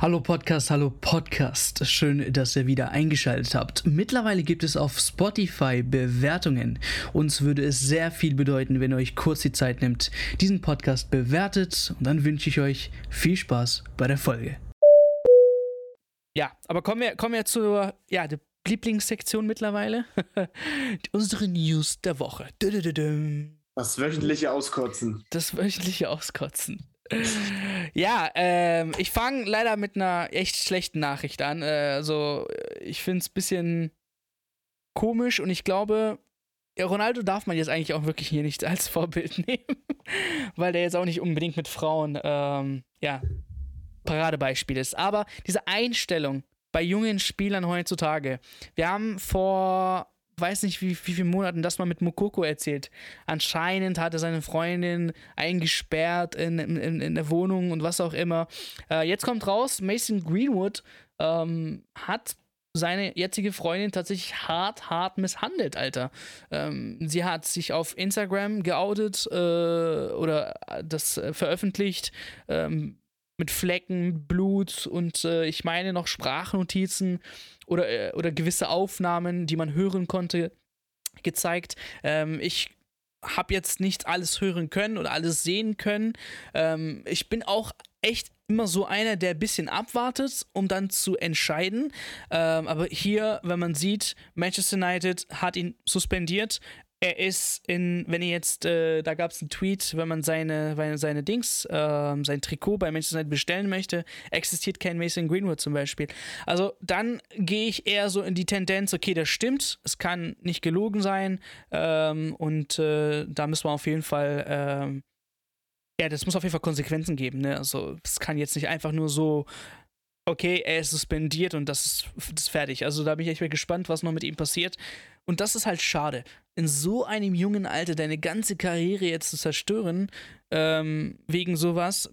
Hallo Podcast, hallo Podcast. Schön, dass ihr wieder eingeschaltet habt. Mittlerweile gibt es auf Spotify Bewertungen. Uns würde es sehr viel bedeuten, wenn ihr euch kurz die Zeit nimmt, diesen Podcast bewertet. Und dann wünsche ich euch viel Spaß bei der Folge. Ja, aber kommen wir, kommen wir zur ja, der Lieblingssektion mittlerweile. Unsere News der Woche. Das wöchentliche Auskotzen. Das wöchentliche Auskotzen ja, ähm, ich fange leider mit einer echt schlechten Nachricht an. Äh, also, ich finde es ein bisschen komisch und ich glaube, Ronaldo darf man jetzt eigentlich auch wirklich hier nicht als Vorbild nehmen, weil der jetzt auch nicht unbedingt mit Frauen, ähm, ja, Paradebeispiel ist. Aber diese Einstellung bei jungen Spielern heutzutage. Wir haben vor weiß nicht, wie, wie viele Monaten das mal mit Mokoko erzählt. Anscheinend hat er seine Freundin eingesperrt in, in, in der Wohnung und was auch immer. Äh, jetzt kommt raus, Mason Greenwood ähm, hat seine jetzige Freundin tatsächlich hart, hart misshandelt, Alter. Ähm, sie hat sich auf Instagram geoutet äh, oder das äh, veröffentlicht. Ähm, mit Flecken, Blut und äh, ich meine noch Sprachnotizen oder, äh, oder gewisse Aufnahmen, die man hören konnte, gezeigt. Ähm, ich habe jetzt nicht alles hören können oder alles sehen können. Ähm, ich bin auch echt immer so einer, der ein bisschen abwartet, um dann zu entscheiden. Ähm, aber hier, wenn man sieht, Manchester United hat ihn suspendiert. Er ist in, wenn ihr jetzt, äh, da gab es einen Tweet, wenn man seine, seine Dings, äh, sein Trikot bei Manchester United bestellen möchte, existiert kein Mason Greenwood zum Beispiel. Also dann gehe ich eher so in die Tendenz, okay, das stimmt, es kann nicht gelogen sein ähm, und äh, da müssen wir auf jeden Fall, ähm, ja, das muss auf jeden Fall Konsequenzen geben. Ne? Also es kann jetzt nicht einfach nur so okay, er ist suspendiert und das ist, das ist fertig. Also da bin ich echt mal gespannt, was noch mit ihm passiert. Und das ist halt schade. In so einem jungen Alter deine ganze Karriere jetzt zu zerstören, ähm, wegen sowas,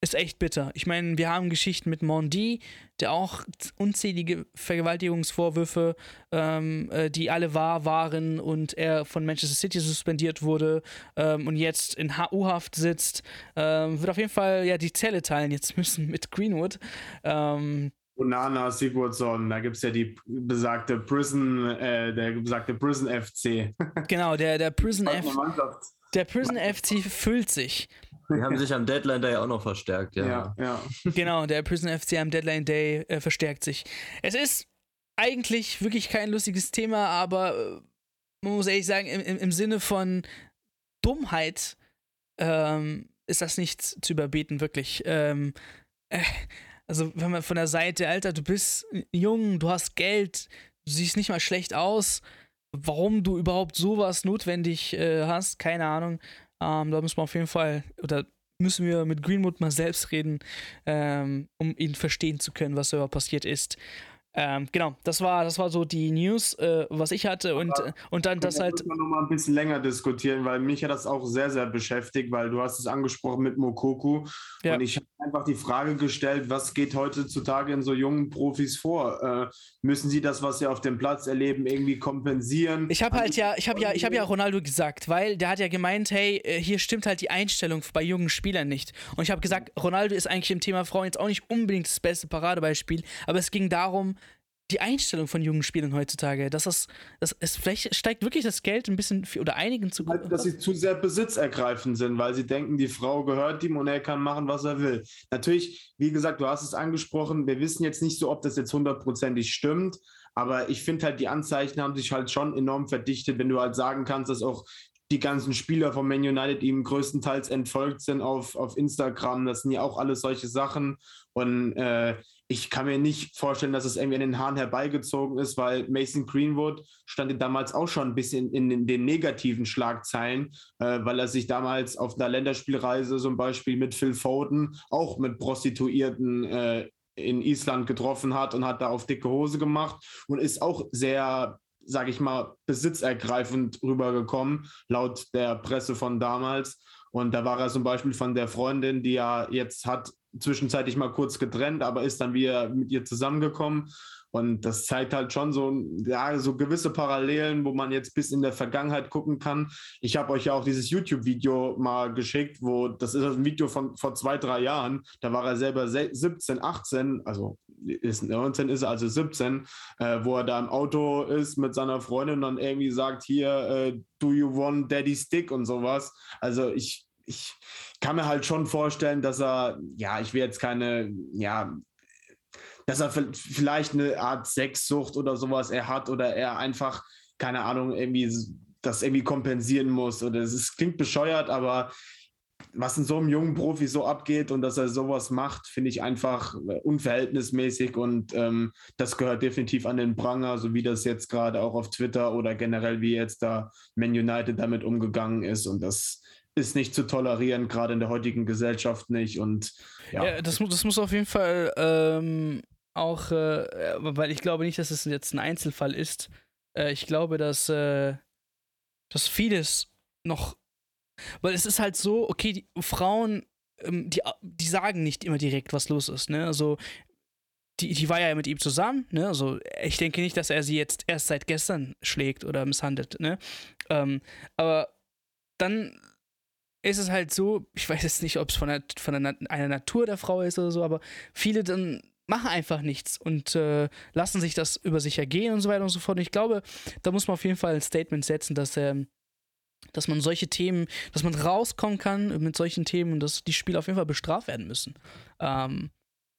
ist echt bitter. Ich meine, wir haben Geschichten mit Mondi, der auch unzählige Vergewaltigungsvorwürfe, ähm, äh, die alle wahr waren und er von Manchester City suspendiert wurde ähm, und jetzt in HU-Haft sitzt, ähm, wird auf jeden Fall ja die Zelle teilen jetzt müssen mit Greenwood. Ähm, Onana Sigurdsson, da gibt es ja die besagte Prison, äh, der besagte Prison FC. Genau, der, der Prison FC. Der Prison FC füllt sich. Die haben sich am Deadline Day auch noch verstärkt, ja. Ja, ja. Genau, der Prison FC am Deadline Day äh, verstärkt sich. Es ist eigentlich wirklich kein lustiges Thema, aber äh, man muss ehrlich sagen, im, im, im Sinne von Dummheit ähm, ist das nicht zu überbieten, wirklich. Ähm, äh, also, wenn man von der Seite, Alter, du bist jung, du hast Geld, du siehst nicht mal schlecht aus. Warum du überhaupt sowas notwendig äh, hast, keine Ahnung. Ähm, da müssen wir auf jeden Fall, oder müssen wir mit Greenwood mal selbst reden, ähm, um ihn verstehen zu können, was da passiert ist. Ähm, genau, das war, das war so die News, äh, was ich hatte und, Aber, und dann das halt. Muss man noch mal ein bisschen länger diskutieren, weil mich hat das auch sehr, sehr beschäftigt, weil du hast es angesprochen mit Mokoku ja. und ich habe einfach die Frage gestellt, was geht heutzutage in so jungen Profis vor? Äh, müssen sie das, was sie auf dem Platz erleben, irgendwie kompensieren? Ich habe halt ja, ich habe ja, ich habe ja Ronaldo gesagt, weil der hat ja gemeint, hey, äh, hier stimmt halt die Einstellung bei jungen Spielern nicht. Und ich habe gesagt, Ronaldo ist eigentlich im Thema Frauen jetzt auch nicht unbedingt das beste Paradebeispiel, aber es ging darum, die Einstellung von jungen Spielern heutzutage, dass das, das es vielleicht steigt wirklich das Geld ein bisschen für, oder einigen zu halt, dass sie zu sehr besitzergreifend sind, weil sie denken, die Frau gehört ihm und er kann machen, was er will. Natürlich, wie gesagt, du hast es angesprochen, wir wissen jetzt nicht so, ob das jetzt hundertprozentig stimmt, aber ich finde halt, die Anzeichen haben sich halt schon enorm verdichtet, wenn du halt sagen kannst, dass auch die ganzen Spieler von Man United ihm größtenteils entfolgt sind auf, auf Instagram. Das sind ja auch alles solche Sachen. Und äh, ich kann mir nicht vorstellen, dass es irgendwie in den Haaren herbeigezogen ist, weil Mason Greenwood stand damals auch schon ein bisschen in, in den negativen Schlagzeilen, äh, weil er sich damals auf einer Länderspielreise zum Beispiel mit Phil Foden auch mit Prostituierten äh, in Island getroffen hat und hat da auf dicke Hose gemacht und ist auch sehr, sage ich mal, besitzergreifend rübergekommen, laut der Presse von damals. Und da war er zum Beispiel von der Freundin, die er jetzt hat, zwischenzeitlich mal kurz getrennt, aber ist dann wieder mit ihr zusammengekommen. Und das zeigt halt schon so, ja, so gewisse Parallelen, wo man jetzt bis in der Vergangenheit gucken kann. Ich habe euch ja auch dieses YouTube-Video mal geschickt, wo das ist ein Video von vor zwei, drei Jahren. Da war er selber 17, 18, also ist 19 ist er, also 17, äh, wo er da im Auto ist mit seiner Freundin und dann irgendwie sagt, hier, äh, do you want daddy stick und sowas. Also ich, ich kann mir halt schon vorstellen, dass er, ja, ich will jetzt keine, ja, dass er vielleicht eine Art Sexsucht oder sowas er hat oder er einfach, keine Ahnung, irgendwie das irgendwie kompensieren muss. Oder es klingt bescheuert, aber was in so einem jungen Profi so abgeht und dass er sowas macht, finde ich einfach äh, unverhältnismäßig und ähm, das gehört definitiv an den Pranger, so wie das jetzt gerade auch auf Twitter oder generell wie jetzt da Man United damit umgegangen ist und das ist nicht zu tolerieren, gerade in der heutigen Gesellschaft nicht und ja. ja das, das muss auf jeden Fall ähm, auch, äh, weil ich glaube nicht, dass es jetzt ein Einzelfall ist. Äh, ich glaube, dass, äh, dass vieles noch, weil es ist halt so, okay, die Frauen, ähm, die, die sagen nicht immer direkt, was los ist, ne? Also die, die war ja mit ihm zusammen, ne? Also ich denke nicht, dass er sie jetzt erst seit gestern schlägt oder misshandelt, ne? Ähm, aber dann ist es halt so, ich weiß jetzt nicht, ob es von, der, von der, einer Natur der Frau ist oder so, aber viele dann machen einfach nichts und äh, lassen sich das über sich ergehen und so weiter und so fort. Und ich glaube, da muss man auf jeden Fall ein Statement setzen, dass, ähm, dass man solche Themen, dass man rauskommen kann mit solchen Themen und dass die Spieler auf jeden Fall bestraft werden müssen. Ähm,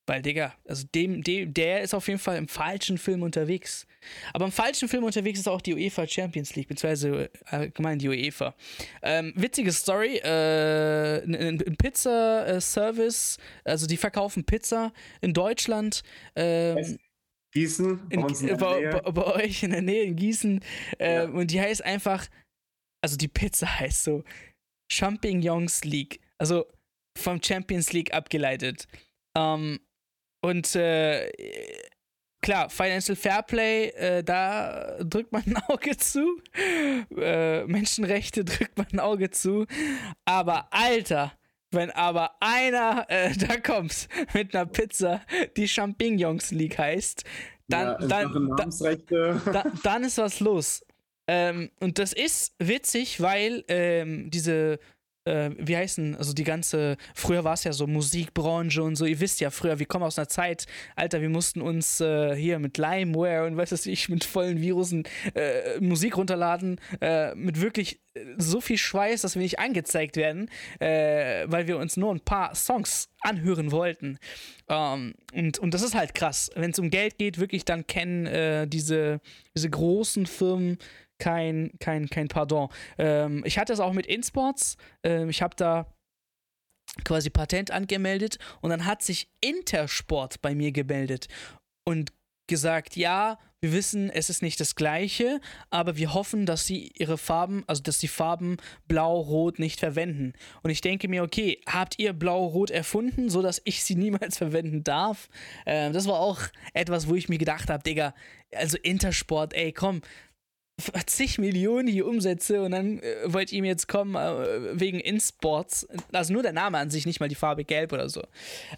weil, Digga, also dem, dem, der ist auf jeden Fall im falschen Film unterwegs. Aber im falschen Film unterwegs ist auch die UEFA Champions League, beziehungsweise äh, allgemein die UEFA. Ähm, witzige Story, äh, ein, ein Pizza-Service, also die verkaufen Pizza in Deutschland. Ähm, Gießen? In, in bei, bei, bei, euch in der Nähe in Gießen. Äh, ja. Und die heißt einfach, also die Pizza heißt so Champignons League. Also vom Champions League abgeleitet. Ähm, und äh, klar, Financial Fairplay, äh, da drückt man ein Auge zu. Äh, Menschenrechte drückt man ein Auge zu. Aber Alter, wenn aber einer äh, da kommt mit einer Pizza, die Champignons League heißt, dann, ja, dann, da, da, dann ist was los. Ähm, und das ist witzig, weil ähm, diese äh, wie heißen, also die ganze, früher war es ja so Musikbranche und so, ihr wisst ja, früher, wir kommen aus einer Zeit, Alter, wir mussten uns äh, hier mit Limeware und was weiß ich, mit vollen Virusen äh, Musik runterladen, äh, mit wirklich äh, so viel Schweiß, dass wir nicht angezeigt werden, äh, weil wir uns nur ein paar Songs anhören wollten. Ähm, und, und das ist halt krass. Wenn es um Geld geht, wirklich, dann kennen diese, diese großen Firmen kein, kein, kein Pardon. Ähm, ich hatte es auch mit InSports. Ähm, ich habe da quasi Patent angemeldet und dann hat sich Intersport bei mir gemeldet und gesagt, ja, wir wissen, es ist nicht das gleiche, aber wir hoffen, dass sie ihre Farben, also dass die Farben blau-rot nicht verwenden. Und ich denke mir, okay, habt ihr blau-rot erfunden, sodass ich sie niemals verwenden darf? Ähm, das war auch etwas, wo ich mir gedacht habe, Digga, also Intersport, ey, komm, zig Millionen hier Umsätze und dann äh, wollt ihr mir jetzt kommen äh, wegen InSports. Also nur der Name an sich, nicht mal die Farbe gelb oder so.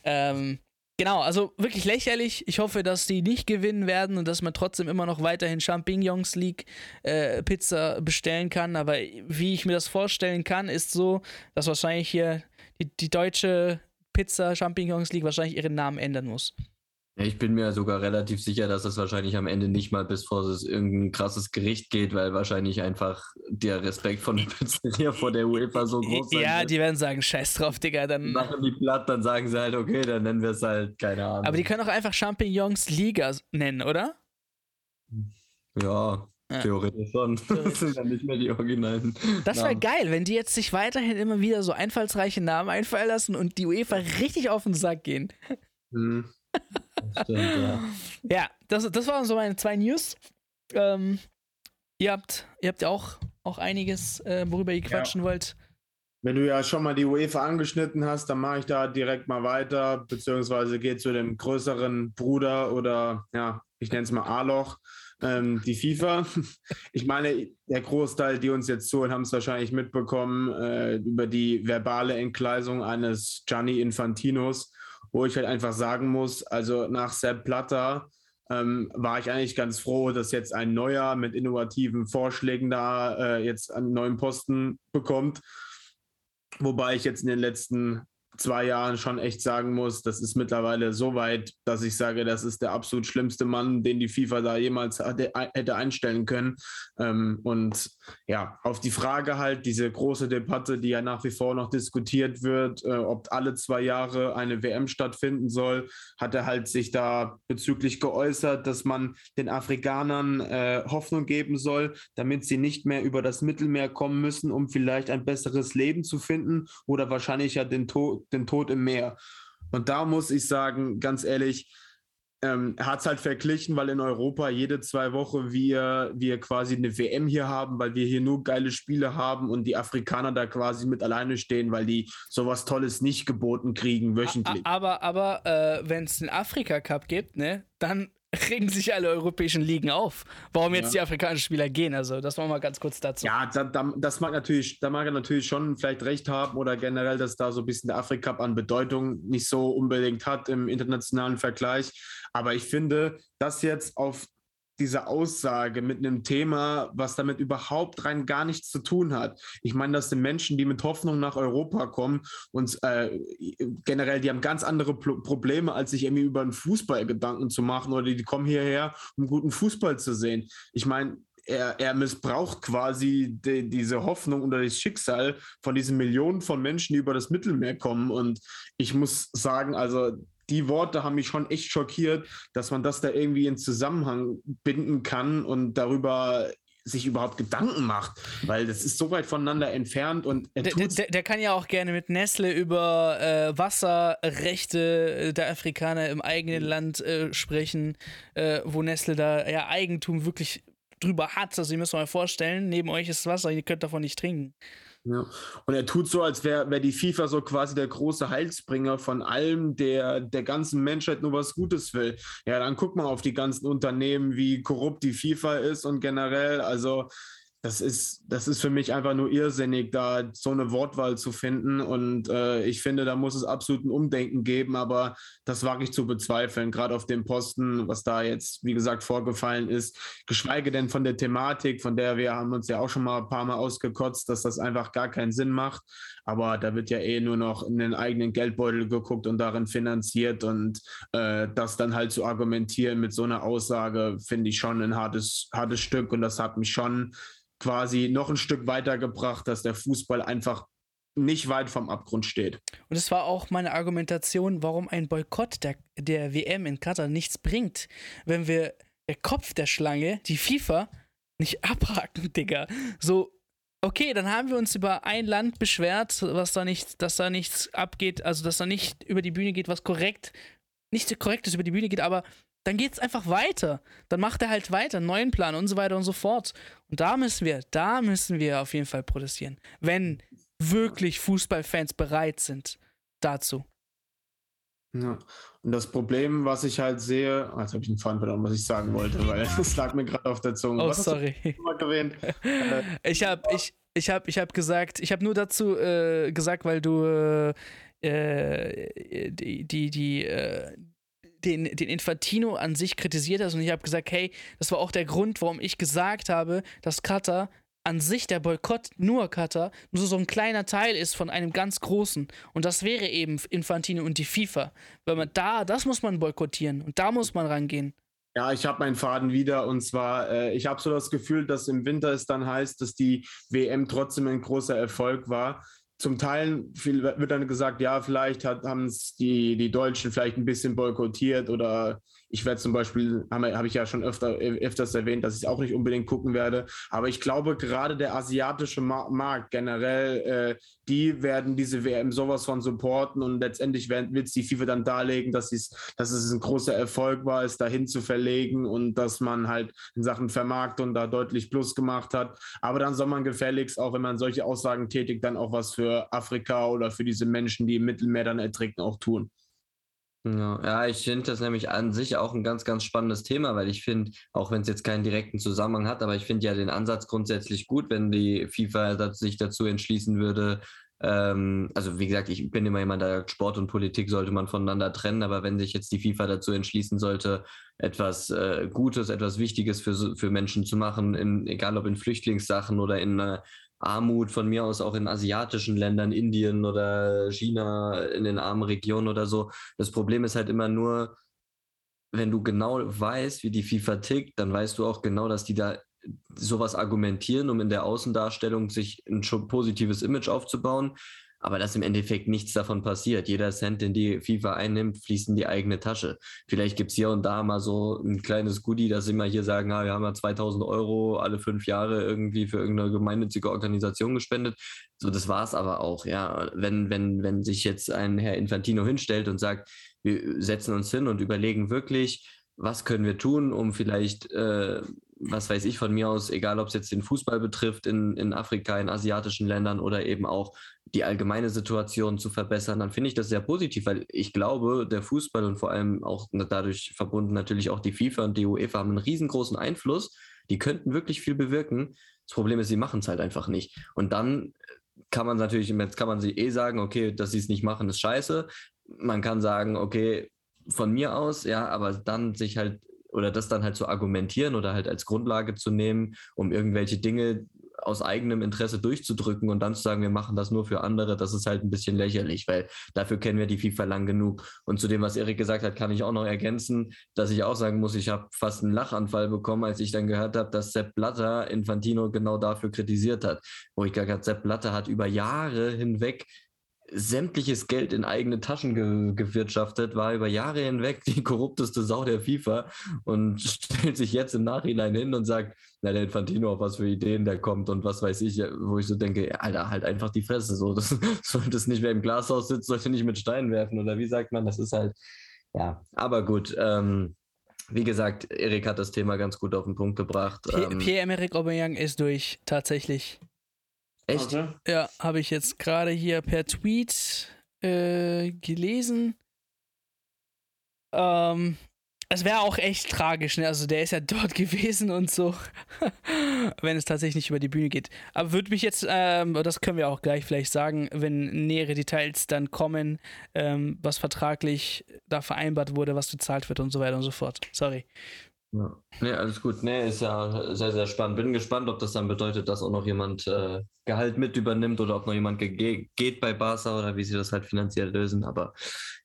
Ähm, genau, also wirklich lächerlich. Ich hoffe, dass die nicht gewinnen werden und dass man trotzdem immer noch weiterhin Champignons League äh, Pizza bestellen kann. Aber wie ich mir das vorstellen kann, ist so, dass wahrscheinlich hier die, die deutsche Pizza Champignons League wahrscheinlich ihren Namen ändern muss. Ich bin mir sogar relativ sicher, dass das wahrscheinlich am Ende nicht mal bis vor es irgendein krasses Gericht geht, weil wahrscheinlich einfach der Respekt von der Pizzeria vor der UEFA so groß ist. Ja, wird. die werden sagen, scheiß drauf, Digga. Dann machen die platt, dann sagen sie halt, okay, dann nennen wir es halt, keine Ahnung. Aber die können auch einfach Champignons Liga nennen, oder? Ja, ja. Theoretisch schon. Das sind dann nicht mehr die originalen. Das wäre geil, wenn die jetzt sich weiterhin immer wieder so einfallsreiche Namen einfallen lassen und die UEFA richtig auf den Sack gehen. Mhm. Stimmt, ja. ja, das, das waren so meine zwei News. Ähm, ihr habt, ihr habt ja auch, auch einiges, äh, worüber ihr quatschen ja. wollt. Wenn du ja schon mal die UEFA angeschnitten hast, dann mache ich da direkt mal weiter, beziehungsweise geht zu dem größeren Bruder oder ja, ich nenne es mal A-Loch, ähm, die FIFA. Ich meine, der Großteil, die uns jetzt zuhören, haben es wahrscheinlich mitbekommen äh, über die verbale Entgleisung eines Gianni Infantinos wo ich halt einfach sagen muss, also nach Sepp Platter ähm, war ich eigentlich ganz froh, dass jetzt ein neuer mit innovativen Vorschlägen da äh, jetzt einen neuen Posten bekommt. Wobei ich jetzt in den letzten zwei Jahren schon echt sagen muss, das ist mittlerweile so weit, dass ich sage, das ist der absolut schlimmste Mann, den die FIFA da jemals hatte, hätte einstellen können. Ähm, und ja, auf die Frage halt, diese große Debatte, die ja nach wie vor noch diskutiert wird, äh, ob alle zwei Jahre eine WM stattfinden soll, hat er halt sich da bezüglich geäußert, dass man den Afrikanern äh, Hoffnung geben soll, damit sie nicht mehr über das Mittelmeer kommen müssen, um vielleicht ein besseres Leben zu finden oder wahrscheinlich ja den Tod den Tod im Meer. Und da muss ich sagen, ganz ehrlich, ähm, hat es halt verglichen, weil in Europa jede zwei Wochen wir, wir quasi eine WM hier haben, weil wir hier nur geile Spiele haben und die Afrikaner da quasi mit alleine stehen, weil die sowas Tolles nicht geboten kriegen wöchentlich. Aber, aber äh, wenn es den Afrika Cup gibt, ne, dann regen sich alle europäischen Ligen auf, warum jetzt ja. die afrikanischen Spieler gehen. Also, das machen wir mal ganz kurz dazu. Ja, da, da, das mag natürlich, da mag er natürlich schon vielleicht recht haben oder generell, dass da so ein bisschen der Afrika Cup an Bedeutung nicht so unbedingt hat im internationalen Vergleich. Aber ich finde, dass jetzt auf diese Aussage mit einem Thema, was damit überhaupt rein gar nichts zu tun hat. Ich meine, das sind Menschen, die mit Hoffnung nach Europa kommen und äh, generell, die haben ganz andere Pro Probleme, als sich irgendwie über einen Fußball Gedanken zu machen oder die kommen hierher, um guten Fußball zu sehen. Ich meine, er, er, missbraucht quasi die, diese Hoffnung oder das Schicksal von diesen Millionen von Menschen, die über das Mittelmeer kommen. Und ich muss sagen, also die Worte haben mich schon echt schockiert, dass man das da irgendwie in Zusammenhang binden kann und darüber sich überhaupt Gedanken macht, weil das ist so weit voneinander entfernt und der, der, der, kann ja auch gerne mit Nestle über äh, Wasserrechte der Afrikaner im eigenen mhm. Land äh, sprechen, äh, wo Nestle da ja Eigentum wirklich drüber hat. Also ihr müsst euch mal vorstellen, neben euch ist Wasser, ihr könnt davon nicht trinken. Ja. Und er tut so, als wäre wär die FIFA so quasi der große Heilsbringer von allem, der der ganzen Menschheit nur was Gutes will. Ja, dann guck mal auf die ganzen Unternehmen, wie korrupt die FIFA ist und generell, also das ist, das ist für mich einfach nur irrsinnig, da so eine Wortwahl zu finden. Und äh, ich finde, da muss es absolut ein Umdenken geben, aber das wage ich zu bezweifeln, gerade auf dem Posten, was da jetzt, wie gesagt, vorgefallen ist. Geschweige denn von der Thematik, von der wir haben uns ja auch schon mal ein paar Mal ausgekotzt, dass das einfach gar keinen Sinn macht. Aber da wird ja eh nur noch in den eigenen Geldbeutel geguckt und darin finanziert. Und äh, das dann halt zu argumentieren mit so einer Aussage, finde ich schon ein hartes, hartes Stück. Und das hat mich schon quasi noch ein Stück weitergebracht, dass der Fußball einfach nicht weit vom Abgrund steht. Und es war auch meine Argumentation, warum ein Boykott der, der WM in Katar nichts bringt, wenn wir der Kopf der Schlange, die FIFA, nicht abhaken, Digga. So, okay, dann haben wir uns über ein Land beschwert, was da nicht, dass da nichts abgeht, also dass da nicht über die Bühne geht, was korrekt, nicht korrektes über die Bühne geht, aber dann geht es einfach weiter. Dann macht er halt weiter, einen neuen Plan und so weiter und so fort. Und da müssen wir, da müssen wir auf jeden Fall protestieren. Wenn wirklich Fußballfans bereit sind dazu. Ja. Und das Problem, was ich halt sehe, oh, jetzt habe ich einen Faden verloren, was ich sagen wollte, weil es lag mir gerade auf der Zunge. Oh, was sorry. ich habe ich, ich hab, ich hab gesagt, ich habe nur dazu äh, gesagt, weil du äh, äh die, die, die, äh, den, den Infantino an sich kritisiert hast und ich habe gesagt, hey, das war auch der Grund, warum ich gesagt habe, dass Katar an sich der Boykott nur Katar nur so ein kleiner Teil ist von einem ganz großen. Und das wäre eben Infantino und die FIFA. Weil man da, das muss man boykottieren und da muss man rangehen. Ja, ich habe meinen Faden wieder und zwar, äh, ich habe so das Gefühl, dass im Winter es dann heißt, dass die WM trotzdem ein großer Erfolg war zum Teil viel, wird dann gesagt, ja, vielleicht haben es die, die Deutschen vielleicht ein bisschen boykottiert oder ich werde zum Beispiel, habe hab ich ja schon öfter, öfters erwähnt, dass ich auch nicht unbedingt gucken werde. Aber ich glaube, gerade der asiatische Markt generell, äh, die werden diese WM sowas von supporten und letztendlich wird es die FIFA dann darlegen, dass, dass es ein großer Erfolg war, es dahin zu verlegen und dass man halt in Sachen Vermarktung da deutlich Plus gemacht hat. Aber dann soll man gefälligst, auch wenn man solche Aussagen tätigt, dann auch was für Afrika oder für diese Menschen, die im Mittelmeer dann ertrinken, auch tun. Ja, ja ich finde das nämlich an sich auch ein ganz, ganz spannendes Thema, weil ich finde, auch wenn es jetzt keinen direkten Zusammenhang hat, aber ich finde ja den Ansatz grundsätzlich gut, wenn die FIFA sich dazu entschließen würde, Ähm, also wie gesagt, ich bin immer jemand, der sagt, Sport und Politik sollte man voneinander trennen, aber wenn sich jetzt die FIFA dazu entschließen sollte, etwas äh, Gutes, etwas Wichtiges für, für Menschen zu machen, in, egal ob in Flüchtlingssachen oder in äh, Armut, von mir aus auch in asiatischen Ländern, Indien oder China, in den armen Regionen oder so. Das Problem ist halt immer nur, wenn du genau weißt, wie die FIFA tickt, dann weißt du auch genau, dass die da sowas argumentieren, um in der Außendarstellung sich ein positives Image aufzubauen, aber dass im Endeffekt nichts davon passiert. Jeder Cent, den die FIFA einnimmt, fließt in die eigene Tasche. Vielleicht gibt es hier und da mal so ein kleines Goodie, dass sie mal hier sagen, ah, wir haben ja 2000 Euro alle fünf Jahre irgendwie für irgendeine gemeinnützige Organisation gespendet. So, das war es aber auch, ja. Wenn, wenn, wenn sich jetzt ein Herr Infantino hinstellt und sagt, wir setzen uns hin und überlegen wirklich, was können wir tun, um vielleicht äh, was weiß ich von mir aus, egal ob es jetzt den Fußball betrifft in, in Afrika, in asiatischen Ländern oder eben auch die allgemeine Situation zu verbessern, dann finde ich das sehr positiv, weil ich glaube, der Fußball und vor allem auch dadurch verbunden natürlich auch die FIFA und die UEFA haben einen riesengroßen Einfluss. Die könnten wirklich viel bewirken. Das Problem ist, sie machen es halt einfach nicht. Und dann kann man natürlich, jetzt kann man sie eh sagen, okay, dass sie es nicht machen, ist scheiße. Man kann sagen, okay, von mir aus, ja, aber dann sich halt oder das dann halt zu argumentieren oder halt als Grundlage zu nehmen, um irgendwelche Dinge aus eigenem Interesse durchzudrücken und dann zu sagen, wir machen das nur für andere, das ist halt ein bisschen lächerlich, weil dafür kennen wir die FIFA lang genug. Und zu dem, was Erik gesagt hat, kann ich auch noch ergänzen, dass ich auch sagen muss, ich habe fast einen Lachanfall bekommen, als ich dann gehört habe, dass Sepp Blatter Infantino genau dafür kritisiert hat. Wo ich gesagt habe, Sepp Blatter hat über Jahre hinweg sämtliches Geld in eigene Taschen ge gewirtschaftet, war über Jahre hinweg die korrupteste Sau der FIFA und stellt sich jetzt im Nachhinein hin und sagt, na, der Infantino, auf was für Ideen der kommt und was weiß ich, wo ich so denke, Alter, halt einfach die Fresse, so, das sollte es nicht, wer im Glashaus sitzt, sollte nicht mit Steinen werfen oder wie sagt man, das ist halt, ja, aber gut, ähm, wie gesagt, Erik hat das Thema ganz gut auf den Punkt gebracht. Ähm, Pierre-Emerick Aubameyang ist durch, tatsächlich. Echt? Okay. Ja, habe ich jetzt gerade hier per Tweet äh, gelesen. Ähm, es wäre auch echt tragisch, ne? Also der ist ja dort gewesen und so, wenn es tatsächlich nicht über die Bühne geht. Aber würde mich jetzt, ähm, das können wir auch gleich vielleicht sagen, wenn nähere Details dann kommen, ähm, was vertraglich da vereinbart wurde, was bezahlt wird und so weiter und so fort. Sorry. Ja. Nee, alles gut. Nee, ist ja sehr, sehr spannend. Bin gespannt, ob das dann bedeutet, dass auch noch jemand äh, Gehalt mit übernimmt oder ob noch jemand geht bei Barca oder wie sie das halt finanziell lösen. Aber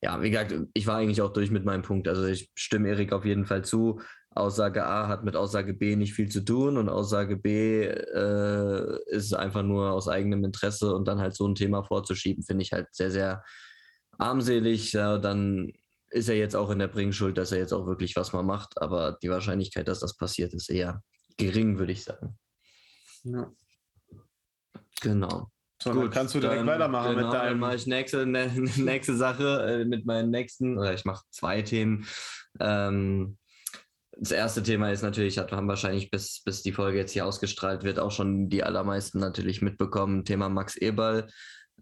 ja, wie gesagt, ich war eigentlich auch durch mit meinem Punkt. Also ich stimme Erik auf jeden Fall zu. Aussage A hat mit Aussage B nicht viel zu tun und Aussage B äh, ist einfach nur aus eigenem Interesse und dann halt so ein Thema vorzuschieben, finde ich halt sehr, sehr armselig. Ja, dann ist er jetzt auch in der Bringschuld, dass er jetzt auch wirklich was mal macht, aber die Wahrscheinlichkeit, dass das passiert, ist eher gering, würde ich sagen. Ja. Genau. So, Gut, kannst du direkt dann, weitermachen genau, mit deinem. Dann mache ich nächste, nächste Sache äh, mit meinen nächsten, oder ich mache zwei Themen. Ähm, das erste Thema ist natürlich, haben wahrscheinlich bis, bis die Folge jetzt hier ausgestrahlt wird, auch schon die allermeisten natürlich mitbekommen, Thema Max Eberl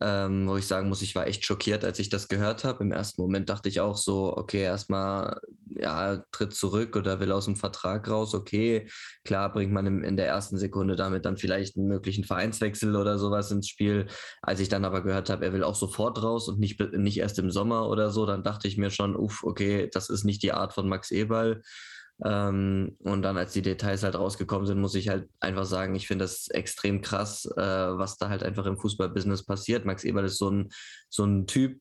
ähm, wo ich sagen muss, ich war echt schockiert, als ich das gehört habe. Im ersten Moment dachte ich auch so, okay, erstmal, ja, tritt zurück oder will aus dem Vertrag raus, okay, klar bringt man in, in der ersten Sekunde damit dann vielleicht einen möglichen Vereinswechsel oder sowas ins Spiel. Als ich dann aber gehört habe, er will auch sofort raus und nicht, nicht erst im Sommer oder so, dann dachte ich mir schon, uff, okay, das ist nicht die Art von Max Eberl. Ähm, und dann, als die Details halt rausgekommen sind, muss ich halt einfach sagen, ich finde das extrem krass, äh, was da halt einfach im Fußballbusiness passiert. Max Eberl ist so ein, so ein Typ,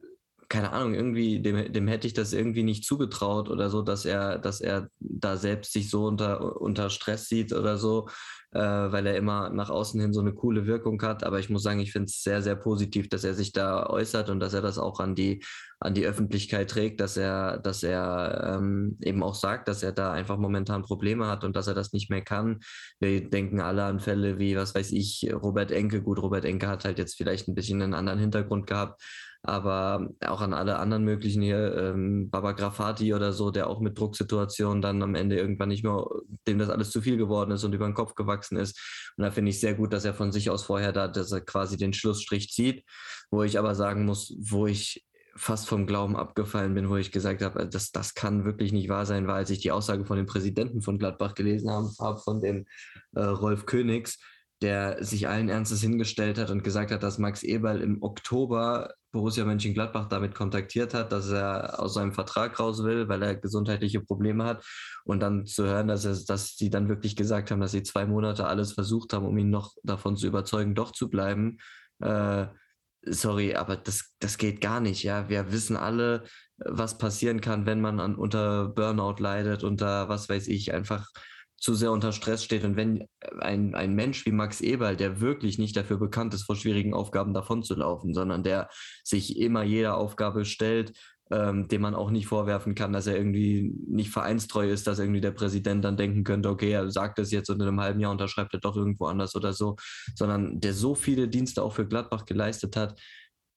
keine Ahnung, irgendwie, dem, dem hätte ich das irgendwie nicht zugetraut oder so, dass er, dass er da selbst sich so unter, unter Stress sieht oder so äh, weil er immer nach außen hin so eine coole Wirkung hat. Aber ich muss sagen, ich finde es sehr, sehr positiv, dass er sich da äußert und dass er das auch an die, an die Öffentlichkeit trägt, dass er, dass er ähm, eben auch sagt, dass er da einfach momentan Probleme hat und dass er das nicht mehr kann. Wir denken alle an Fälle wie, was weiß ich, Robert Enke. Gut, Robert Enke hat halt jetzt vielleicht ein bisschen einen anderen Hintergrund gehabt, aber auch an alle anderen möglichen hier, ähm, Baba Grafati oder so, der auch mit Drucksituationen dann am Ende irgendwann nicht mehr, dem das alles zu viel geworden ist und über den Kopf gewachsen ist. Und da finde ich sehr gut, dass er von sich aus vorher da, dass er quasi den Schlussstrich zieht, wo ich aber sagen muss, wo ich fast vom Glauben abgefallen bin, wo ich gesagt habe, das, das kann wirklich nicht wahr sein, weil als ich die Aussage von dem Präsidenten von Gladbach gelesen habe, von dem äh, Rolf Königs, der sich allen Ernstes hingestellt hat und gesagt hat, dass Max Eberl im Oktober Borussia Mönchengladbach damit kontaktiert hat, dass er aus seinem Vertrag raus will, weil er gesundheitliche Probleme hat. Und dann zu hören, dass, er, dass sie dann wirklich gesagt haben, dass sie zwei Monate alles versucht haben, um ihn noch davon zu überzeugen, doch zu bleiben. Äh, sorry, aber das, das geht gar nicht. Ja, wir wissen alle, was passieren kann, wenn man an, unter Burnout leidet, unter was weiß ich, einfach zu sehr unter Stress steht. Und wenn ein, ein Mensch wie Max Eberl, der wirklich nicht dafür bekannt ist, vor schwierigen Aufgaben davonzulaufen, sondern der sich immer jeder Aufgabe stellt, ähm, dem man auch nicht vorwerfen kann, dass er irgendwie nicht vereinstreu ist, dass irgendwie der Präsident dann denken könnte, okay, er sagt das jetzt und in einem halben Jahr unterschreibt er doch irgendwo anders oder so, sondern der so viele Dienste auch für Gladbach geleistet hat,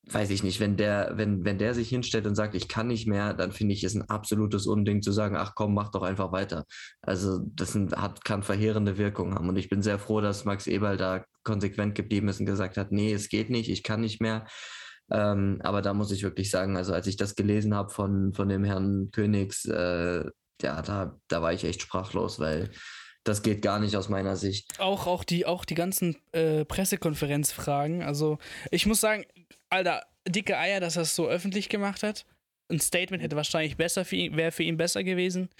weiß ich nicht, wenn der, wenn, wenn der sich hinstellt und sagt, ich kann nicht mehr, dann finde ich es ein absolutes Unding zu sagen, ach komm, mach doch einfach weiter. Also das sind, hat, kann verheerende Wirkungen haben. Und ich bin sehr froh, dass Max Eberl da konsequent geblieben ist und gesagt hat, nee, es geht nicht, ich kann nicht mehr. Ähm, aber da muss ich wirklich sagen, also als ich das gelesen habe von, von dem Herrn Königs, äh, ja, da, da war ich echt sprachlos, weil das geht gar nicht aus meiner Sicht. Auch, auch, die, auch die ganzen äh, Pressekonferenzfragen. Also, ich muss sagen, Alter, dicke Eier, dass er es so öffentlich gemacht hat. Ein Statement hätte wahrscheinlich besser für ihn, wäre für ihn besser gewesen.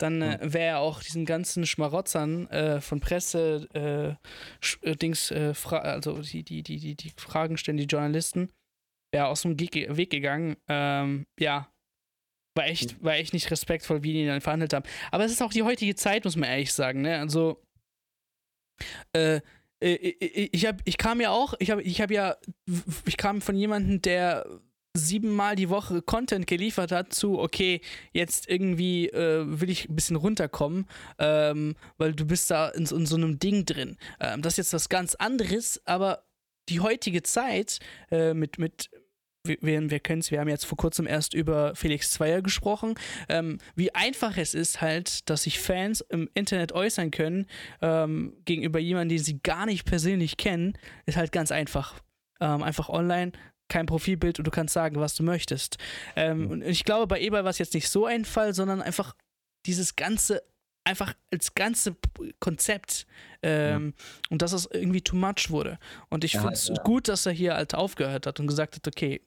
Dann äh, wäre er auch diesen ganzen Schmarotzern äh, von Presse, äh, äh Dings, äh, also die, die, die, die, die Fragen stellen, die Journalisten, wäre aus dem Weg gegangen. Ähm, ja, war echt, war echt nicht respektvoll, wie die dann verhandelt haben. Aber es ist auch die heutige Zeit, muss man ehrlich sagen, ne? Also, äh, ich, hab, ich kam ja auch, ich habe ich hab ja, ich kam von jemandem, der siebenmal die Woche Content geliefert hat zu, okay, jetzt irgendwie äh, will ich ein bisschen runterkommen, ähm, weil du bist da in, in so einem Ding drin. Ähm, das ist jetzt was ganz anderes, aber die heutige Zeit äh, mit, mit wir, wir kennen es, wir haben jetzt vor kurzem erst über Felix Zweier gesprochen, ähm, wie einfach es ist halt, dass sich Fans im Internet äußern können ähm, gegenüber jemandem, den sie gar nicht persönlich kennen, ist halt ganz einfach. Ähm, einfach online, kein Profilbild und du kannst sagen, was du möchtest. Ähm, und ich glaube, bei Eber war es jetzt nicht so ein Fall, sondern einfach dieses ganze einfach als ganze Konzept ähm, ja. und dass es irgendwie too much wurde. Und ich ja, finde es ja. gut, dass er hier halt aufgehört hat und gesagt hat, okay,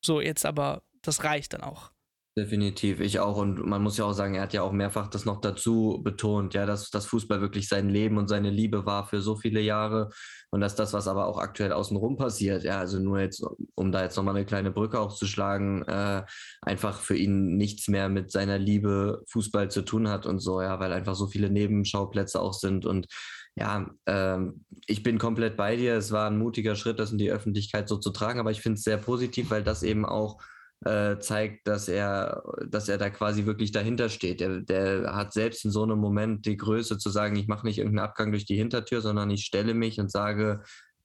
so, jetzt aber, das reicht dann auch. Definitiv, ich auch. Und man muss ja auch sagen, er hat ja auch mehrfach das noch dazu betont, ja, dass das Fußball wirklich sein Leben und seine Liebe war für so viele Jahre und dass das, was aber auch aktuell außenrum passiert, ja, also nur jetzt, um da jetzt nochmal eine kleine Brücke aufzuschlagen, äh, einfach für ihn nichts mehr mit seiner Liebe Fußball zu tun hat und so, ja, weil einfach so viele Nebenschauplätze auch sind und ja, ähm, ich bin komplett bei dir. Es war ein mutiger Schritt, das in die Öffentlichkeit so zu tragen, aber ich finde es sehr positiv, weil das eben auch äh, zeigt, dass er, dass er da quasi wirklich dahinter steht. Der, der hat selbst in so einem Moment die Größe zu sagen, ich mache nicht irgendeinen Abgang durch die Hintertür, sondern ich stelle mich und sage,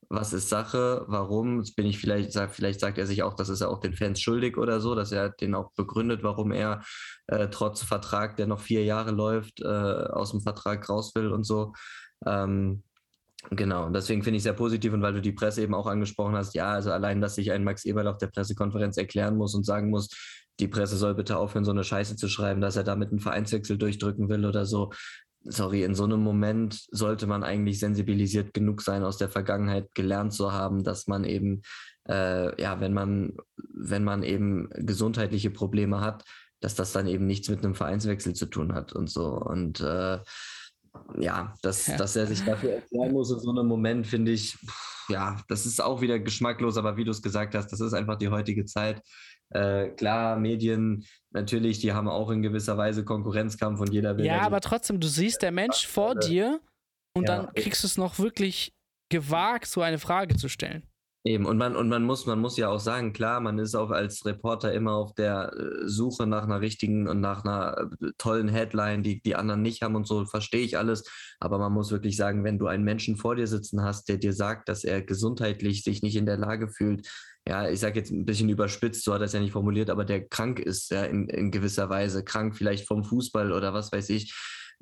was ist Sache, warum, Jetzt bin ich vielleicht, vielleicht sagt er sich auch, das ist er auch den Fans schuldig oder so, dass er den auch begründet, warum er äh, trotz Vertrag, der noch vier Jahre läuft, äh, aus dem Vertrag raus will und so. Ähm, Genau, deswegen finde ich sehr positiv und weil du die Presse eben auch angesprochen hast, ja, also allein, dass sich ein Max Eberl auf der Pressekonferenz erklären muss und sagen muss, die Presse soll bitte aufhören, so eine Scheiße zu schreiben, dass er damit einen Vereinswechsel durchdrücken will oder so. Sorry, in so einem Moment sollte man eigentlich sensibilisiert genug sein, aus der Vergangenheit gelernt zu haben, dass man eben, äh, ja, wenn man, wenn man eben gesundheitliche Probleme hat, dass das dann eben nichts mit einem Vereinswechsel zu tun hat und so. Und äh, ja, dass, ja. dass er sich dafür erklären muss in so einem Moment, finde ich, ja, das ist auch wieder geschmacklos, aber wie du es gesagt hast, das ist einfach die heutige Zeit. Äh, klar, Medien natürlich, die haben auch in gewisser Weise Konkurrenzkampf und jeder will. Ja, aber trotzdem, du siehst der Mensch vor dir und ja. dann kriegst du es noch wirklich gewagt, so eine Frage zu stellen. Eben, und man, und man muss, man muss ja auch sagen, klar, man ist auch als Reporter immer auf der äh, Suche nach einer richtigen und nach einer äh, tollen Headline, die die anderen nicht haben und so, verstehe ich alles. Aber man muss wirklich sagen, wenn du einen Menschen vor dir sitzen hast, der dir sagt, dass er gesundheitlich sich nicht in der Lage fühlt, ja, ich sage jetzt ein bisschen überspitzt, so hat er es ja nicht formuliert, aber der krank ist, ja, in, in gewisser Weise, krank vielleicht vom Fußball oder was weiß ich,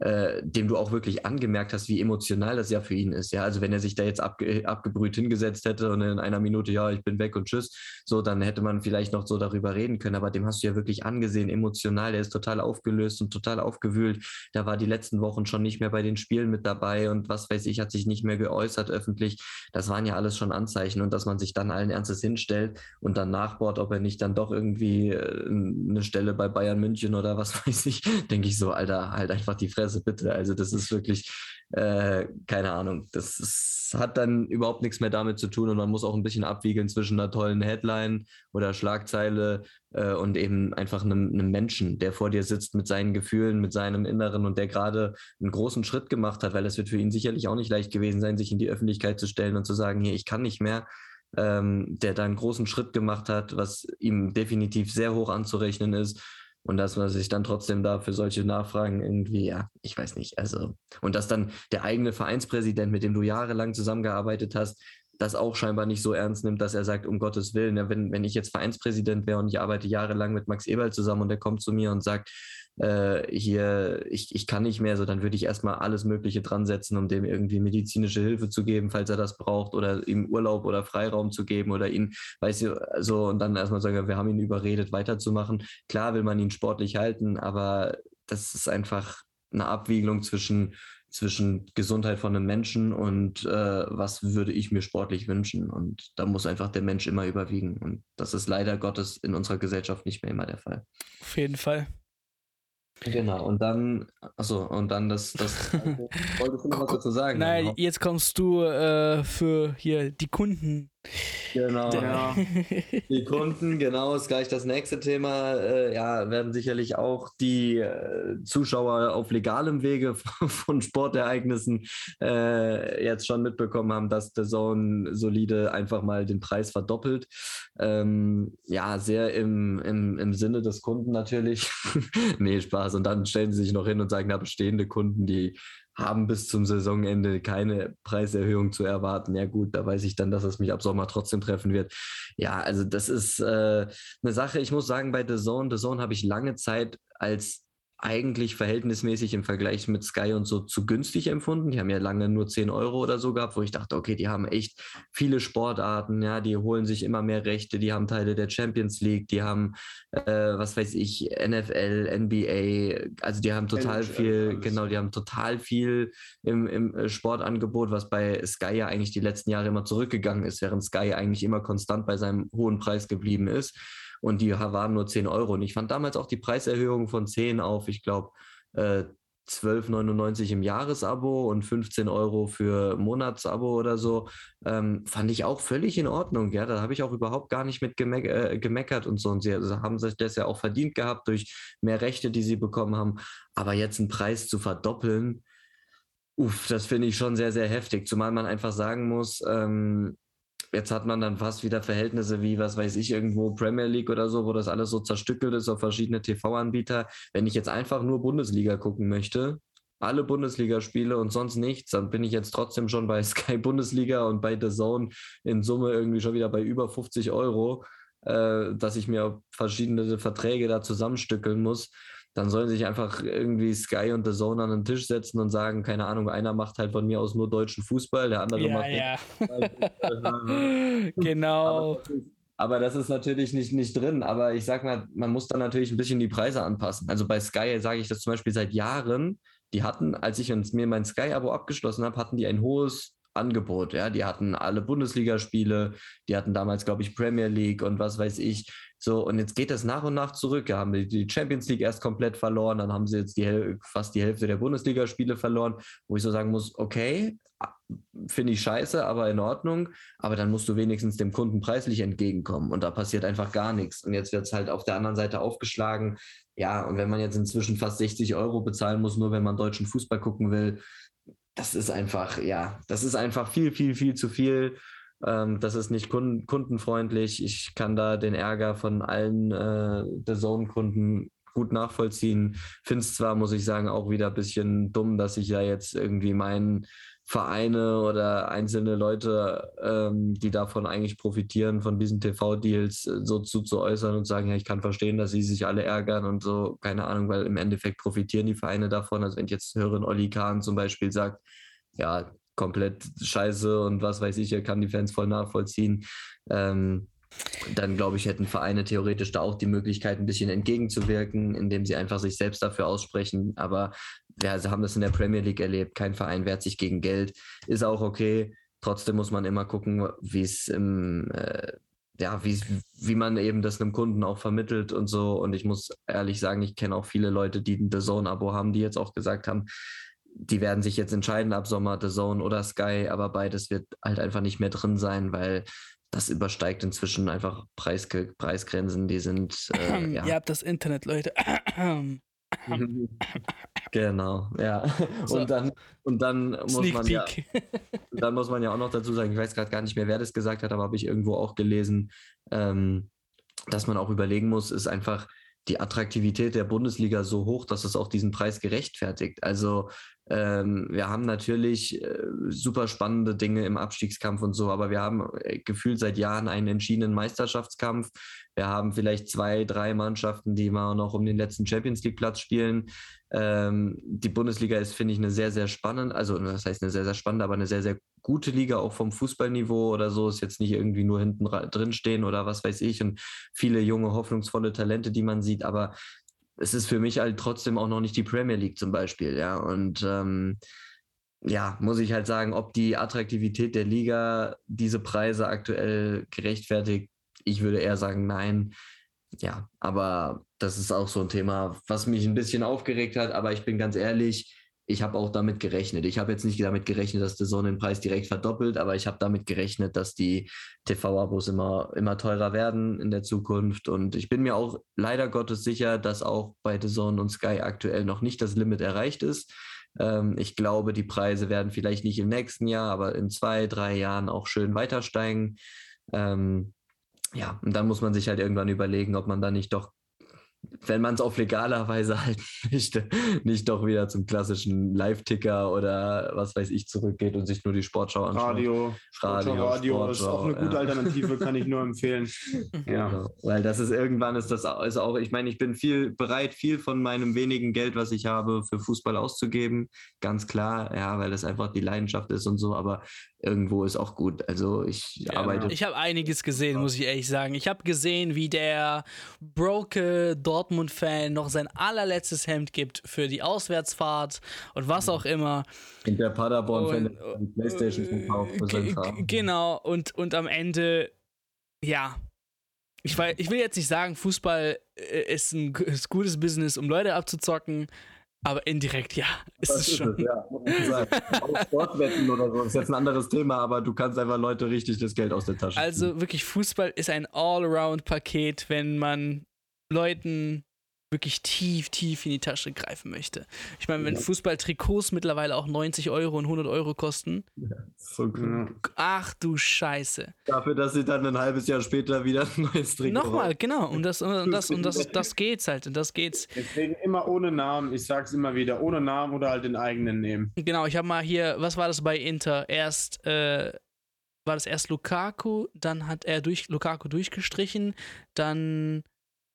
äh, dem du auch wirklich angemerkt hast, wie emotional das ja für ihn ist. Ja, also wenn er sich da jetzt abge abgebrüht hingesetzt hätte und in einer Minute, ja, ich bin weg und tschüss, so, dann hätte man vielleicht noch so darüber reden können. Aber dem hast du ja wirklich angesehen, emotional. Der ist total aufgelöst und total aufgewühlt. Da war die letzten Wochen schon nicht mehr bei den Spielen mit dabei und was weiß ich, hat sich nicht mehr geäußert öffentlich. Das waren ja alles schon Anzeichen und dass man sich dann allen Ernstes hinstellt und dann nachbohrt, ob er nicht dann doch irgendwie äh, eine Stelle bei Bayern München oder was weiß ich, denke ich so, Alter, halt einfach die Fresse Fresse, bitte. Also das ist wirklich, äh, keine Ahnung, das ist, hat dann überhaupt nichts mehr damit zu tun und man muss auch ein bisschen abwiegeln zwischen einer tollen Headline oder Schlagzeile äh, und eben einfach einem, einem, Menschen, der vor dir sitzt mit seinen Gefühlen, mit seinem Inneren und der gerade einen großen Schritt gemacht hat, weil es wird für ihn sicherlich auch nicht leicht gewesen sein, sich in die Öffentlichkeit zu stellen und zu sagen, hier, ich kann nicht mehr. Ähm, der da einen großen Schritt gemacht hat, was ihm definitiv sehr hoch anzurechnen ist und dass man sich dann trotzdem da für solche Nachfragen irgendwie, ja, ich weiß nicht, also, und dass dann der eigene Vereinspräsident, mit dem du jahrelang zusammengearbeitet hast, das auch scheinbar nicht so ernst nimmt, dass er sagt, um Gottes Willen, ja, wenn, wenn ich jetzt Vereinspräsident wäre und ich arbeite jahrelang mit Max Eberl zusammen und der kommt zu mir und sagt, äh, hier, ich, ich kann nicht mehr, so dann würde ich erstmal alles Mögliche dran setzen, um dem irgendwie medizinische Hilfe zu geben, falls er das braucht, oder ihm Urlaub oder Freiraum zu geben oder ihn, weißt du, so und dann erstmal sagen, wir haben ihn überredet, weiterzumachen. Klar will man ihn sportlich halten, aber das ist einfach eine Abwiegelung zwischen zwischen Gesundheit von einem Menschen und äh, was würde ich mir sportlich wünschen. Und da muss einfach der Mensch immer überwiegen. Und das ist leider Gottes in unserer Gesellschaft nicht mehr immer der Fall. Auf jeden Fall. Genau, und dann, achso, und dann das, das wolltest du noch was dazu sagen? Nein, jetzt kommst du äh, für hier die Kunden Genau. Ja. Die Kunden, genau, ist gleich das nächste Thema. Äh, ja, werden sicherlich auch die äh, Zuschauer auf legalem Wege von Sportereignissen äh, jetzt schon mitbekommen haben, dass The Zone solide einfach mal den Preis verdoppelt. Ähm, ja, sehr im, im, im Sinne des Kunden natürlich. nee, Spaß. Und dann stellen sie sich noch hin und sagen, na, bestehende Kunden, die haben bis zum Saisonende keine Preiserhöhung zu erwarten. Ja gut, da weiß ich dann, dass es mich ab Sommer trotzdem treffen wird. Ja, also das ist äh, eine Sache. Ich muss sagen, bei The Zone, The Zone habe ich lange Zeit als eigentlich verhältnismäßig im Vergleich mit Sky und so zu günstig empfunden. Die haben ja lange nur 10 Euro oder so gehabt, wo ich dachte, okay, die haben echt viele Sportarten, ja, die holen sich immer mehr Rechte, die haben Teile der Champions League, die haben, äh, was weiß ich, NFL, NBA, also die haben total NHL, viel, alles. genau, die haben total viel im, im äh, Sportangebot, was bei Sky ja eigentlich die letzten Jahre immer zurückgegangen ist, während Sky eigentlich immer konstant bei seinem hohen Preis geblieben ist und die waren nur 10 Euro. Und ich fand damals auch die Preiserhöhung von 10 auf, ich glaube, äh, 12,99 im Jahresabo und 15 Euro für Monatsabo oder so, ähm, fand ich auch völlig in Ordnung. Ja, da habe ich auch überhaupt gar nicht mit gemeck äh, gemeckert und so. Und sie haben sich das ja auch verdient gehabt durch mehr Rechte, die sie bekommen haben. Aber jetzt einen Preis zu verdoppeln, uff, das finde ich schon sehr, sehr heftig. Zumal man einfach sagen muss, ähm, jetzt hat man dann fast wieder Verhältnisse wie, was weiß ich, irgendwo Premier League oder so, wo das alles so zerstückelt ist auf verschiedene TV-Anbieter. Wenn ich jetzt einfach nur Bundesliga gucken möchte, alle Bundesligaspiele und sonst nichts, dann bin ich jetzt trotzdem schon bei Sky Bundesliga und bei The Zone in Summe irgendwie schon wieder bei über 50 Euro, äh, dass ich mir verschiedene Verträge da zusammenstückeln muss dann sollen sich einfach irgendwie Sky und The Zone an den Tisch setzen und sagen, keine Ahnung, einer macht halt von mir aus nur deutschen Fußball, der andere ja, macht. Ja. genau. Aber, aber, das ist natürlich nicht, nicht drin. Aber ich sag mal, man muss dann natürlich ein bisschen die Preise anpassen. Also bei Sky sage ich das zum Beispiel seit Jahren. Die hatten, als ich mir mein Sky-Abo abgeschlossen habe, hatten die ein hohes Angebot. Ja, die hatten alle Bundesligaspiele, die hatten damals, glaube ich, Premier League und was weiß ich. So, und jetzt geht das nach und nach zurück. Da haben die Champions League erst komplett verloren, dann haben sie jetzt die, fast die Hälfte der Bundesligaspiele verloren, wo ich so sagen muss, okay, finde ich scheiße, aber in Ordnung. Aber dann musst du wenigstens dem Kunden preislich entgegenkommen. Und da passiert einfach gar nichts. Und jetzt wird es halt auf der anderen Seite aufgeschlagen. Ja, und wenn man jetzt inzwischen fast 60 Euro bezahlen muss, nur wenn man deutschen Fußball gucken will, das ist einfach, ja, das ist einfach viel, viel, viel zu viel. Ähm, das ist nicht kundenfreundlich. Ich kann da den Ärger von allen äh, The Zone-Kunden gut nachvollziehen. Finde es zwar, muss ich sagen, auch wieder ein bisschen dumm, dass ich ja jetzt irgendwie meinen Vereine oder einzelne Leute, ähm, die davon eigentlich profitieren, von diesen TV-Deals äh, so zu, zu äußern und sagen, ja, ich kann verstehen, dass sie sich alle ärgern und so, keine Ahnung, weil im Endeffekt profitieren die Vereine davon. Also wenn ich jetzt höre, Olli Kahn zum Beispiel sagt, ja, komplett scheiße und was weiß ich, kann die Fans voll nachvollziehen. Ähm, dann glaube ich, hätten Vereine theoretisch da auch die Möglichkeit, ein bisschen entgegenzuwirken, indem sie einfach sich selbst dafür aussprechen. Aber ja, sie haben das in der Premier League erlebt. Kein Verein wehrt sich gegen Geld. Ist auch okay. Trotzdem muss man immer gucken, wie es im, äh, ja, wie, wie man eben das einem Kunden auch vermittelt und so. Und ich muss ehrlich sagen, ich kenne auch viele Leute, die ein The Zone-Abo haben, die jetzt auch gesagt haben, die werden sich jetzt entscheiden ab Sommer, The Zone oder Sky, aber beides wird halt einfach nicht mehr drin sein, weil das übersteigt inzwischen einfach Preis, Preisgrenzen, die sind. Äh, ja. Ihr habt das Internet, Leute. genau, ja. So. Und dann, und dann muss Sneak man ja, dann muss man ja auch noch dazu sagen, ich weiß gerade gar nicht mehr, wer das gesagt hat, aber habe ich irgendwo auch gelesen, ähm, dass man auch überlegen muss, ist einfach die Attraktivität der Bundesliga so hoch, dass es auch diesen Preis gerechtfertigt. Also ähm, wir haben natürlich äh, super spannende Dinge im Abstiegskampf und so, aber wir haben äh, gefühlt seit Jahren einen entschiedenen Meisterschaftskampf. Wir haben vielleicht zwei, drei Mannschaften, die mal noch um den letzten Champions League Platz spielen. Ähm, die Bundesliga ist, finde ich, eine sehr, sehr spannende, also das heißt eine sehr, sehr spannende, aber eine sehr, sehr gute Liga, auch vom Fußballniveau oder so. Ist jetzt nicht irgendwie nur hinten drin stehen oder was weiß ich und viele junge, hoffnungsvolle Talente, die man sieht, aber es ist für mich halt trotzdem auch noch nicht die Premier League zum Beispiel, ja. Und ähm, ja, muss ich halt sagen, ob die Attraktivität der Liga diese Preise aktuell gerechtfertigt, ich würde eher sagen, nein. Ja, aber das ist auch so ein Thema, was mich ein bisschen aufgeregt hat. Aber ich bin ganz ehrlich, ich habe auch damit gerechnet. Ich habe jetzt nicht damit gerechnet, dass der Sonne den Preis direkt verdoppelt, aber ich habe damit gerechnet, dass die TV-Abos immer, immer teurer werden in der Zukunft. Und ich bin mir auch leider Gottes sicher, dass auch bei The Zone und Sky aktuell noch nicht das Limit erreicht ist. Ähm, ich glaube, die Preise werden vielleicht nicht im nächsten Jahr, aber in zwei, drei Jahren auch schön weiter steigen. Ähm, ja, und dann muss man sich halt irgendwann überlegen, ob man da nicht doch wenn man es auf legaler Weise halt nicht, nicht doch wieder zum klassischen Live-Ticker oder was weiß ich zurückgeht und sich nur die Sportschau anschaut. Radio, Radio, Radio Sportschau, ist auch eine gute ja. Alternative, kann ich nur empfehlen. ja. Genau. Weil das ist irgendwann ist das ist auch, ich meine, ich bin viel bereit, viel von meinem wenigen Geld, was ich habe, für Fußball auszugeben. Ganz klar, ja, weil das einfach die Leidenschaft ist und so, aber irgendwo ist auch gut. Also ich ja, arbeite. Ich habe einiges gesehen, muss ich ehrlich sagen. Ich habe gesehen, wie der broke Dortmund-Fan noch sein allerletztes Hemd gibt für die Auswärtsfahrt und was auch immer. Und der Paderborn-Fan die Playstation verkauft für seinen Genau, und, und am Ende, ja. Ich, ich will jetzt nicht sagen, Fußball äh, ist ein ist gutes Business, um Leute abzuzocken. Aber indirekt, ja, ist das es ist schon. Es, ja, Auch Sportwetten oder so ist jetzt ein anderes Thema, aber du kannst einfach Leute richtig das Geld aus der Tasche Also ziehen. wirklich, Fußball ist ein Allround-Paket, wenn man Leuten wirklich tief, tief in die Tasche greifen möchte. Ich meine, wenn ja. Fußballtrikots mittlerweile auch 90 Euro und 100 Euro kosten. Ja, so cool. Ach du Scheiße. Dafür, dass sie dann ein halbes Jahr später wieder ein neues Trikot Nochmal, genau. Und das, und das, und das, das geht's halt. Und das geht's. Deswegen immer ohne Namen. Ich sag's immer wieder. Ohne Namen oder halt den eigenen nehmen. Genau, ich habe mal hier, was war das bei Inter? Erst, äh, war das erst Lukaku, dann hat er durch Lukaku durchgestrichen, dann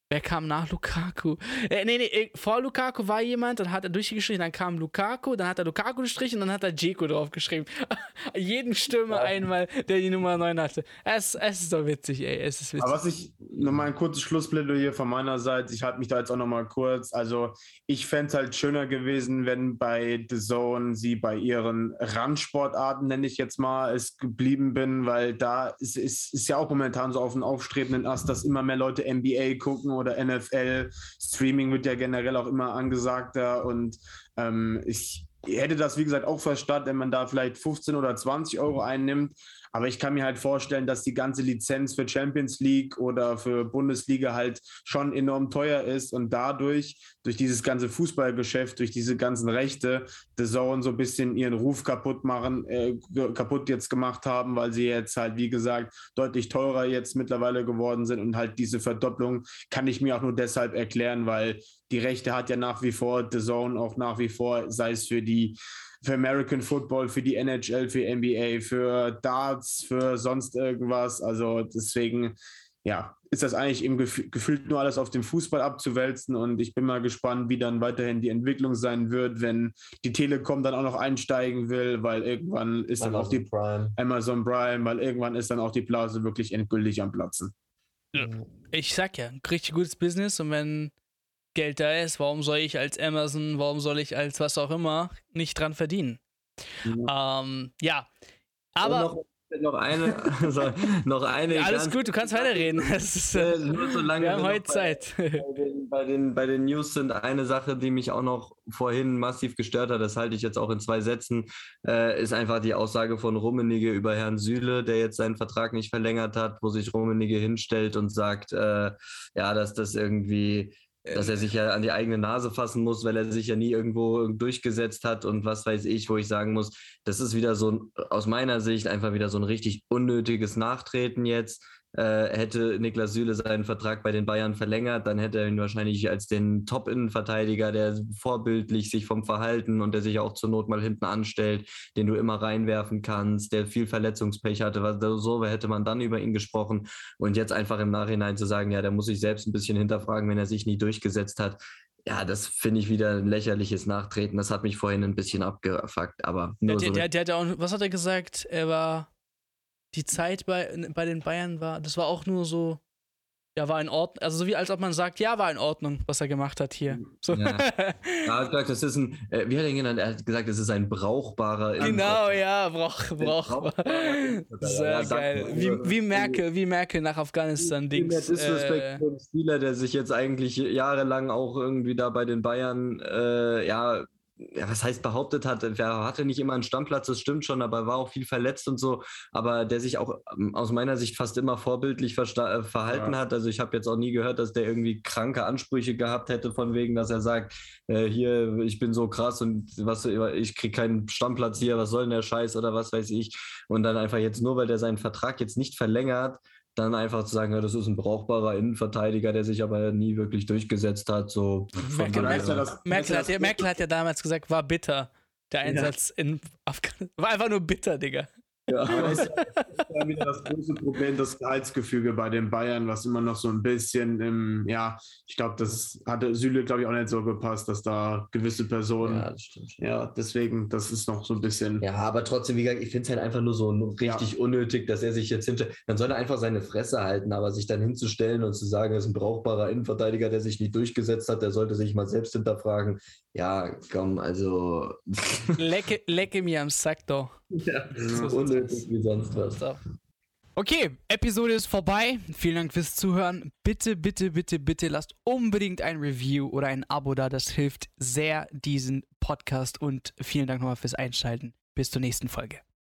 Wer kam nach Lukaku? Äh, nee, nee, äh, vor Lukaku war jemand, dann hat er durchgestrichen, dann kam Lukaku, dann hat er Lukaku gestrichen und dann hat er Jeko draufgeschrieben. Jeden Stürmer einmal, der die Nummer 9 hatte. Es, es ist doch witzig, ey, es ist witzig. Aber was ich, nochmal ein kurzes Schlussplädoyer von meiner Seite, ich halte mich da jetzt auch nochmal kurz. Also, ich fände es halt schöner gewesen, wenn bei The Zone sie bei ihren Randsportarten, nenne ich jetzt mal, es geblieben bin, weil da ist, ist, ist ja auch momentan so auf dem aufstrebenden Ast, dass immer mehr Leute NBA gucken oder NFL. Streaming wird ja generell auch immer angesagter und ähm, ich hätte das, wie gesagt, auch verstanden, wenn man da vielleicht 15 oder 20 Euro einnimmt. Aber ich kann mir halt vorstellen, dass die ganze Lizenz für Champions League oder für Bundesliga halt schon enorm teuer ist und dadurch, durch dieses ganze Fußballgeschäft, durch diese ganzen Rechte, The Zone so ein bisschen ihren Ruf kaputt machen, äh, kaputt jetzt gemacht haben, weil sie jetzt halt, wie gesagt, deutlich teurer jetzt mittlerweile geworden sind und halt diese Verdopplung kann ich mir auch nur deshalb erklären, weil die Rechte hat ja nach wie vor The Zone auch nach wie vor, sei es für die für American Football, für die NHL, für NBA, für Darts, für sonst irgendwas. Also deswegen, ja, ist das eigentlich eben gef gefühlt nur alles auf den Fußball abzuwälzen und ich bin mal gespannt, wie dann weiterhin die Entwicklung sein wird, wenn die Telekom dann auch noch einsteigen will, weil irgendwann ist Amazon dann auch die Prime. Amazon Prime, weil irgendwann ist dann auch die Blase wirklich endgültig am Platzen. Ich sag ja, richtig gutes Business und wenn Geld da ist, warum soll ich als Amazon, warum soll ich als was auch immer nicht dran verdienen? Ja, ähm, ja. aber. Noch, eine, also noch eine. Ja, alles gut, du kannst weiterreden. Ist, äh, nur so lange wir haben heute Zeit. Bei, bei, den, bei, den, bei den News sind eine Sache, die mich auch noch vorhin massiv gestört hat, das halte ich jetzt auch in zwei Sätzen, äh, ist einfach die Aussage von Rummenigge über Herrn Süle, der jetzt seinen Vertrag nicht verlängert hat, wo sich Rummenigge hinstellt und sagt, äh, ja, dass das irgendwie dass er sich ja an die eigene Nase fassen muss, weil er sich ja nie irgendwo durchgesetzt hat und was weiß ich, wo ich sagen muss, das ist wieder so ein, aus meiner Sicht einfach wieder so ein richtig unnötiges Nachtreten jetzt. Äh, hätte Niklas Süle seinen Vertrag bei den Bayern verlängert, dann hätte er ihn wahrscheinlich als den Top-Innenverteidiger, der vorbildlich sich vom Verhalten und der sich auch zur Not mal hinten anstellt, den du immer reinwerfen kannst, der viel Verletzungspech hatte. Was, so hätte man dann über ihn gesprochen. Und jetzt einfach im Nachhinein zu sagen, ja, der muss sich selbst ein bisschen hinterfragen, wenn er sich nie durchgesetzt hat ja, das finde ich wieder ein lächerliches Nachtreten. Das hat mich vorhin ein bisschen abgefuckt, aber nur der, so der, der, der, was hat er gesagt? Er war die Zeit bei, bei den Bayern war, das war auch nur so, ja, war in Ordnung. Also so wie als ob man sagt, ja, war in Ordnung, was er gemacht hat hier. So. Ja. er hat gesagt, das ist ein, äh, wie hat er ihn genannt? Er hat gesagt, das ist ein brauchbarer. Genau, ja, brauch, brauchbar. Sehr ja, geil. Wie, wie Merkel, wie Merkel nach Afghanistan-Dings. Der Disrespect äh, für Spieler, der sich jetzt eigentlich jahrelang auch irgendwie da bei den Bayern, äh, ja, ja, was heißt behauptet hat, er hatte nicht immer einen Stammplatz, das stimmt schon, aber war auch viel verletzt und so, aber der sich auch ähm, aus meiner Sicht fast immer vorbildlich äh, verhalten ja. hat. Also ich habe jetzt auch nie gehört, dass der irgendwie kranke Ansprüche gehabt hätte, von wegen, dass er sagt, äh, hier, ich bin so krass und was, ich kriege keinen Stammplatz hier, was soll denn der Scheiß oder was weiß ich. Und dann einfach jetzt nur, weil der seinen Vertrag jetzt nicht verlängert, dann einfach zu sagen, ja, das ist ein brauchbarer Innenverteidiger, der sich aber nie wirklich durchgesetzt hat. So Merkel, Merkel, Merkel, hat, ja, Merkel hat ja damals gesagt, war bitter, der Einsatz ja. in Afghanistan. War einfach nur bitter, Digga. Ja, das ist ja wieder das große Problem, das Gehaltsgefüge bei den Bayern, was immer noch so ein bisschen im, ja, ich glaube, das hatte Süle, glaube ich, auch nicht so gepasst, dass da gewisse Personen, ja, das stimmt. ja, deswegen, das ist noch so ein bisschen. Ja, aber trotzdem, wie gesagt, ich finde es halt einfach nur so richtig ja. unnötig, dass er sich jetzt hinter, dann soll er einfach seine Fresse halten, aber sich dann hinzustellen und zu sagen, er ist ein brauchbarer Innenverteidiger, der sich nicht durchgesetzt hat, der sollte sich mal selbst hinterfragen. Ja, komm, also. lecke, lecke mir am Sack doch. Ja, so unnötig wie sonst was. Okay, Episode ist vorbei. Vielen Dank fürs Zuhören. Bitte, bitte, bitte, bitte lasst unbedingt ein Review oder ein Abo da. Das hilft sehr diesen Podcast und vielen Dank nochmal fürs Einschalten. Bis zur nächsten Folge.